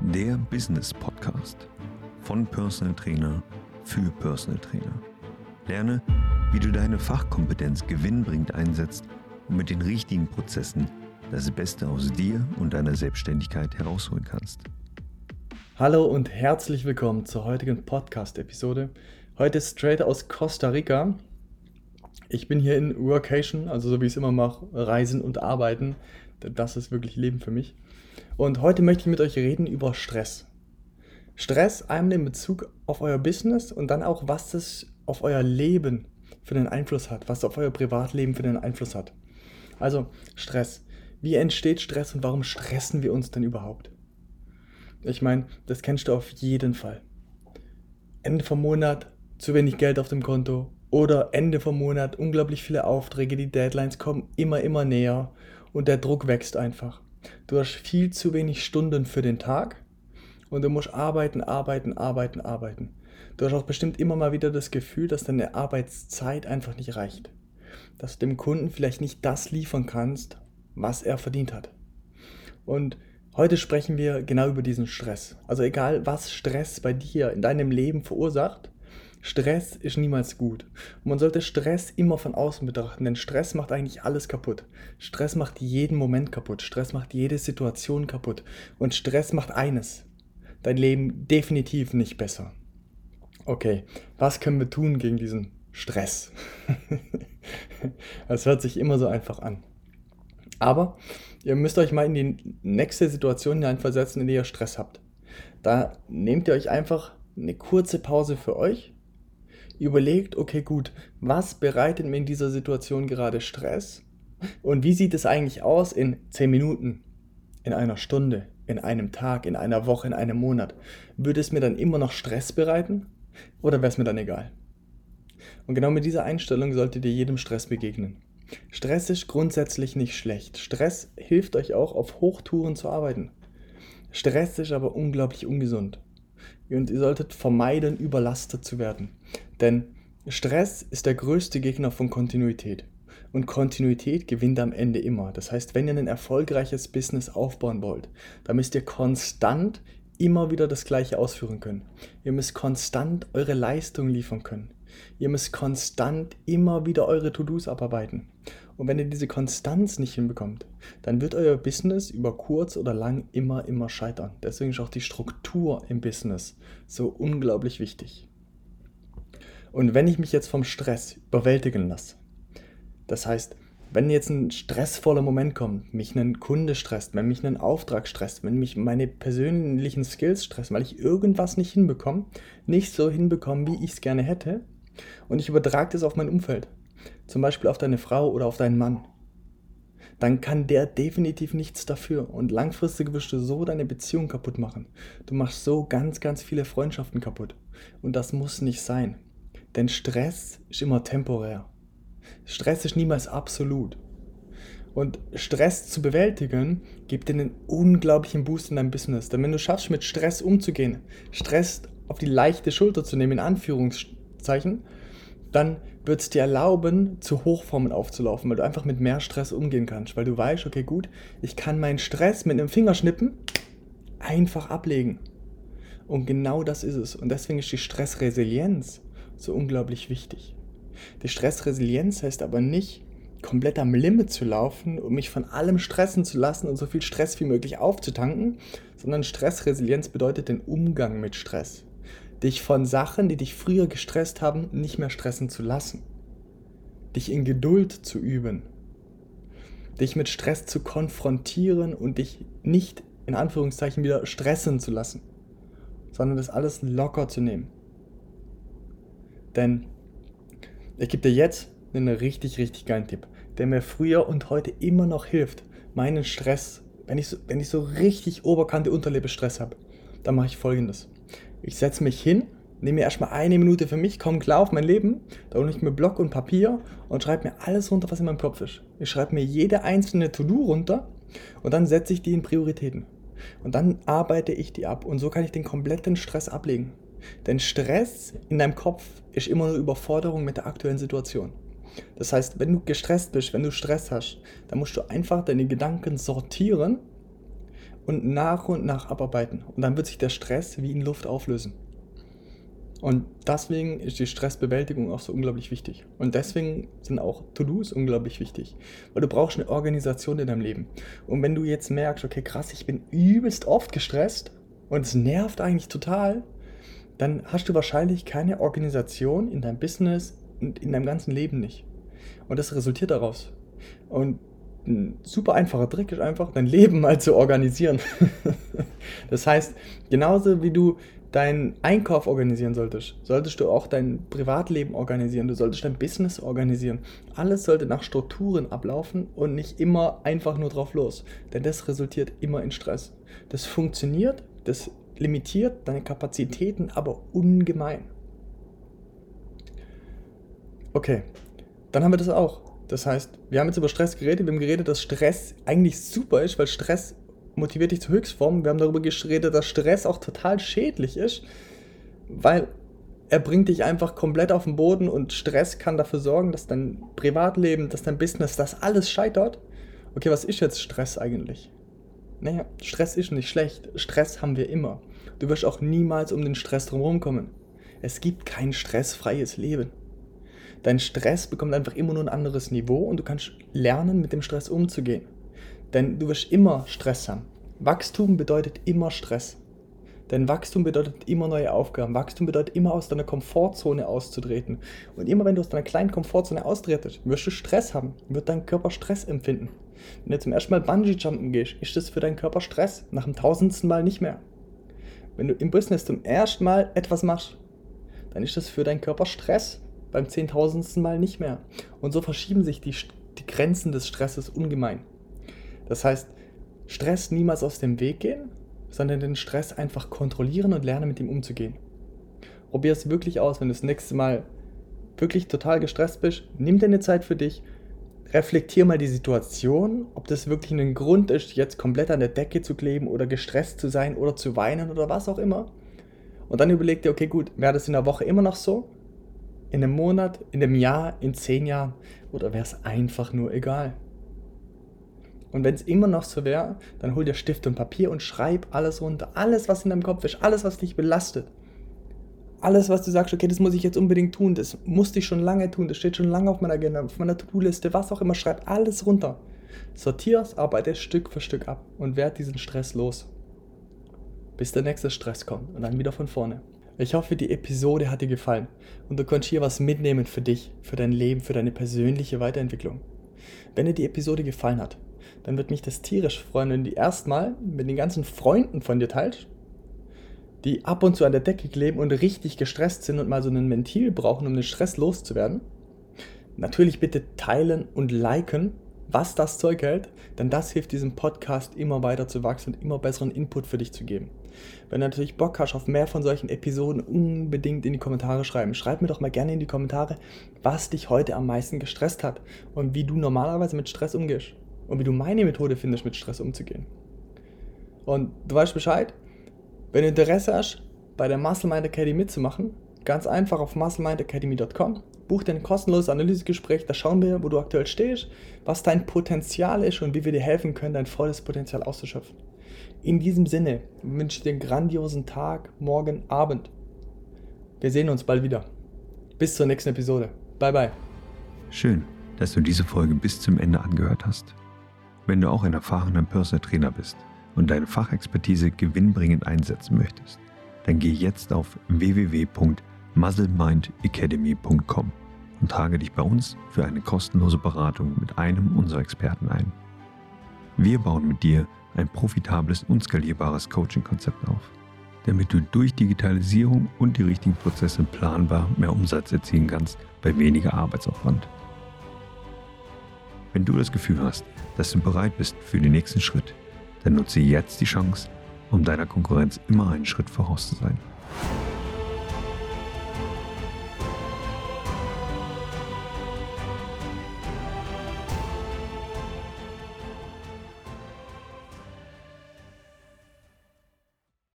der Business Podcast von Personal Trainer für Personal Trainer. Lerne, wie du deine Fachkompetenz gewinnbringend einsetzt und mit den richtigen Prozessen das Beste aus dir und deiner Selbstständigkeit herausholen kannst. Hallo und herzlich willkommen zur heutigen Podcast-Episode. Heute straight aus Costa Rica. Ich bin hier in Workation, also so wie ich es immer mache, reisen und arbeiten. Das ist wirklich Leben für mich. Und heute möchte ich mit euch reden über Stress. Stress einmal in Bezug auf euer Business und dann auch, was das auf euer Leben für den Einfluss hat, was auf euer Privatleben für den Einfluss hat. Also Stress. Wie entsteht Stress und warum stressen wir uns denn überhaupt? Ich meine, das kennst du auf jeden Fall. Ende vom Monat, zu wenig Geld auf dem Konto oder Ende vom Monat unglaublich viele Aufträge, die Deadlines kommen immer, immer näher und der Druck wächst einfach. Du hast viel zu wenig Stunden für den Tag und du musst arbeiten, arbeiten, arbeiten, arbeiten. Du hast auch bestimmt immer mal wieder das Gefühl, dass deine Arbeitszeit einfach nicht reicht. Dass du dem Kunden vielleicht nicht das liefern kannst, was er verdient hat. Und heute sprechen wir genau über diesen Stress. Also egal, was Stress bei dir in deinem Leben verursacht, Stress ist niemals gut. Man sollte Stress immer von außen betrachten, denn Stress macht eigentlich alles kaputt. Stress macht jeden Moment kaputt. Stress macht jede Situation kaputt. Und Stress macht eines. Dein Leben definitiv nicht besser. Okay, was können wir tun gegen diesen Stress? das hört sich immer so einfach an. Aber ihr müsst euch mal in die nächste Situation hineinversetzen, in der ihr Stress habt. Da nehmt ihr euch einfach eine kurze Pause für euch überlegt, okay, gut, was bereitet mir in dieser Situation gerade Stress? Und wie sieht es eigentlich aus in 10 Minuten, in einer Stunde, in einem Tag, in einer Woche, in einem Monat? Würde es mir dann immer noch Stress bereiten? Oder wäre es mir dann egal? Und genau mit dieser Einstellung solltet ihr jedem Stress begegnen. Stress ist grundsätzlich nicht schlecht. Stress hilft euch auch auf Hochtouren zu arbeiten. Stress ist aber unglaublich ungesund. Und ihr solltet vermeiden, überlastet zu werden. Denn Stress ist der größte Gegner von Kontinuität. Und Kontinuität gewinnt am Ende immer. Das heißt, wenn ihr ein erfolgreiches Business aufbauen wollt, dann müsst ihr konstant immer wieder das Gleiche ausführen können. Ihr müsst konstant eure Leistung liefern können. Ihr müsst konstant immer wieder eure To-Dos abarbeiten. Und wenn ihr diese Konstanz nicht hinbekommt, dann wird euer Business über kurz oder lang immer, immer scheitern. Deswegen ist auch die Struktur im Business so unglaublich wichtig. Und wenn ich mich jetzt vom Stress überwältigen lasse, das heißt, wenn jetzt ein stressvoller Moment kommt, mich ein Kunde stresst, wenn mich ein Auftrag stresst, wenn mich meine persönlichen Skills stressen, weil ich irgendwas nicht hinbekomme, nicht so hinbekomme, wie ich es gerne hätte, und ich übertrage das auf mein Umfeld, zum Beispiel auf deine Frau oder auf deinen Mann, dann kann der definitiv nichts dafür. Und langfristig wirst du so deine Beziehung kaputt machen. Du machst so ganz, ganz viele Freundschaften kaputt. Und das muss nicht sein. Denn Stress ist immer temporär. Stress ist niemals absolut. Und Stress zu bewältigen, gibt dir einen unglaublichen Boost in deinem Business. Denn wenn du schaffst, mit Stress umzugehen, Stress auf die leichte Schulter zu nehmen, in Anführungszeichen, dann wird es dir erlauben, zu Hochformen aufzulaufen, weil du einfach mit mehr Stress umgehen kannst, weil du weißt, okay, gut, ich kann meinen Stress mit einem Fingerschnippen einfach ablegen. Und genau das ist es. Und deswegen ist die Stressresilienz so unglaublich wichtig. Die Stressresilienz heißt aber nicht, komplett am Limit zu laufen, um mich von allem stressen zu lassen und so viel Stress wie möglich aufzutanken, sondern Stressresilienz bedeutet den Umgang mit Stress dich von Sachen, die dich früher gestresst haben, nicht mehr stressen zu lassen. Dich in Geduld zu üben. Dich mit Stress zu konfrontieren und dich nicht in Anführungszeichen wieder stressen zu lassen, sondern das alles locker zu nehmen. Denn ich gebe dir jetzt einen richtig, richtig geilen Tipp, der mir früher und heute immer noch hilft, meinen Stress, wenn ich so, wenn ich so richtig oberkante Unterlebestress habe, dann mache ich folgendes. Ich setze mich hin, nehme mir erstmal eine Minute für mich, komme klar auf mein Leben, da hole ich mir Block und Papier und schreibe mir alles runter, was in meinem Kopf ist. Ich schreibe mir jede einzelne To-Do runter und dann setze ich die in Prioritäten. Und dann arbeite ich die ab und so kann ich den kompletten Stress ablegen. Denn Stress in deinem Kopf ist immer nur Überforderung mit der aktuellen Situation. Das heißt, wenn du gestresst bist, wenn du Stress hast, dann musst du einfach deine Gedanken sortieren und nach und nach abarbeiten. Und dann wird sich der Stress wie in Luft auflösen. Und deswegen ist die Stressbewältigung auch so unglaublich wichtig. Und deswegen sind auch To-Dos unglaublich wichtig. Weil du brauchst eine Organisation in deinem Leben. Und wenn du jetzt merkst, okay, krass, ich bin übelst oft gestresst und es nervt eigentlich total, dann hast du wahrscheinlich keine Organisation in deinem Business und in deinem ganzen Leben nicht. Und das resultiert daraus. Und ein super einfacher Trick ist einfach, dein Leben mal zu organisieren. das heißt, genauso wie du deinen Einkauf organisieren solltest, solltest du auch dein Privatleben organisieren, du solltest dein Business organisieren. Alles sollte nach Strukturen ablaufen und nicht immer einfach nur drauf los, denn das resultiert immer in Stress. Das funktioniert, das limitiert deine Kapazitäten aber ungemein. Okay, dann haben wir das auch. Das heißt, wir haben jetzt über Stress geredet, wir haben geredet, dass Stress eigentlich super ist, weil Stress motiviert dich zur Höchstform. Wir haben darüber geredet, dass Stress auch total schädlich ist, weil er bringt dich einfach komplett auf den Boden und Stress kann dafür sorgen, dass dein Privatleben, dass dein Business, das alles scheitert. Okay, was ist jetzt Stress eigentlich? Naja, Stress ist nicht schlecht. Stress haben wir immer. Du wirst auch niemals um den Stress drumherum kommen. Es gibt kein stressfreies Leben. Dein Stress bekommt einfach immer nur ein anderes Niveau und du kannst lernen, mit dem Stress umzugehen. Denn du wirst immer Stress haben. Wachstum bedeutet immer Stress. Denn Wachstum bedeutet immer neue Aufgaben. Wachstum bedeutet immer aus deiner Komfortzone auszutreten. Und immer wenn du aus deiner kleinen Komfortzone austretest, wirst du Stress haben, wird dein Körper Stress empfinden. Wenn du zum ersten Mal Bungee-Jumpen gehst, ist das für deinen Körper Stress. Nach dem tausendsten Mal nicht mehr. Wenn du im Business zum ersten Mal etwas machst, dann ist das für deinen Körper Stress. Beim zehntausendsten Mal nicht mehr. Und so verschieben sich die, die Grenzen des Stresses ungemein. Das heißt, Stress niemals aus dem Weg gehen, sondern den Stress einfach kontrollieren und lernen, mit ihm umzugehen. Probier es wirklich aus, wenn du das nächste Mal wirklich total gestresst bist, nimm dir eine Zeit für dich, reflektier mal die Situation, ob das wirklich ein Grund ist, jetzt komplett an der Decke zu kleben oder gestresst zu sein oder zu weinen oder was auch immer. Und dann überleg dir, okay, gut, wäre das in der Woche immer noch so? In einem Monat, in einem Jahr, in zehn Jahren? Oder wäre es einfach nur egal? Und wenn es immer noch so wäre, dann hol dir Stift und Papier und schreib alles runter. Alles, was in deinem Kopf ist, alles, was dich belastet. Alles, was du sagst, okay, das muss ich jetzt unbedingt tun, das musste ich schon lange tun, das steht schon lange auf meiner Agenda, auf meiner To-Do-Liste, was auch immer, schreib alles runter. Sortier's, arbeite Stück für Stück ab und werd diesen Stress los. Bis der nächste Stress kommt und dann wieder von vorne. Ich hoffe, die Episode hat dir gefallen und du konntest hier was mitnehmen für dich, für dein Leben, für deine persönliche Weiterentwicklung. Wenn dir die Episode gefallen hat, dann wird mich das tierisch freuen, wenn du die erstmal mit den ganzen Freunden von dir teilst, die ab und zu an der Decke kleben und richtig gestresst sind und mal so ein Ventil brauchen, um den Stress loszuwerden. Natürlich bitte teilen und liken, was das Zeug hält, denn das hilft diesem Podcast immer weiter zu wachsen und immer besseren Input für dich zu geben. Wenn du natürlich Bock hast auf mehr von solchen Episoden, unbedingt in die Kommentare schreiben. Schreib mir doch mal gerne in die Kommentare, was dich heute am meisten gestresst hat und wie du normalerweise mit Stress umgehst und wie du meine Methode findest, mit Stress umzugehen. Und du weißt Bescheid, wenn du Interesse hast, bei der Musclemind Academy mitzumachen, ganz einfach auf musclemindacademy.com, buch dir ein kostenloses Analysegespräch, da schauen wir, wo du aktuell stehst, was dein Potenzial ist und wie wir dir helfen können, dein volles Potenzial auszuschöpfen. In diesem Sinne wünsche ich dir einen grandiosen Tag, morgen, Abend. Wir sehen uns bald wieder. Bis zur nächsten Episode. Bye bye. Schön, dass du diese Folge bis zum Ende angehört hast. Wenn du auch ein erfahrener Personal Trainer bist und deine Fachexpertise gewinnbringend einsetzen möchtest, dann geh jetzt auf www.muzzlemindacademy.com und trage dich bei uns für eine kostenlose Beratung mit einem unserer Experten ein. Wir bauen mit dir ein profitables und skalierbares Coaching-Konzept auf, damit du durch Digitalisierung und die richtigen Prozesse planbar mehr Umsatz erzielen kannst bei weniger Arbeitsaufwand. Wenn du das Gefühl hast, dass du bereit bist für den nächsten Schritt, dann nutze jetzt die Chance, um deiner Konkurrenz immer einen Schritt voraus zu sein.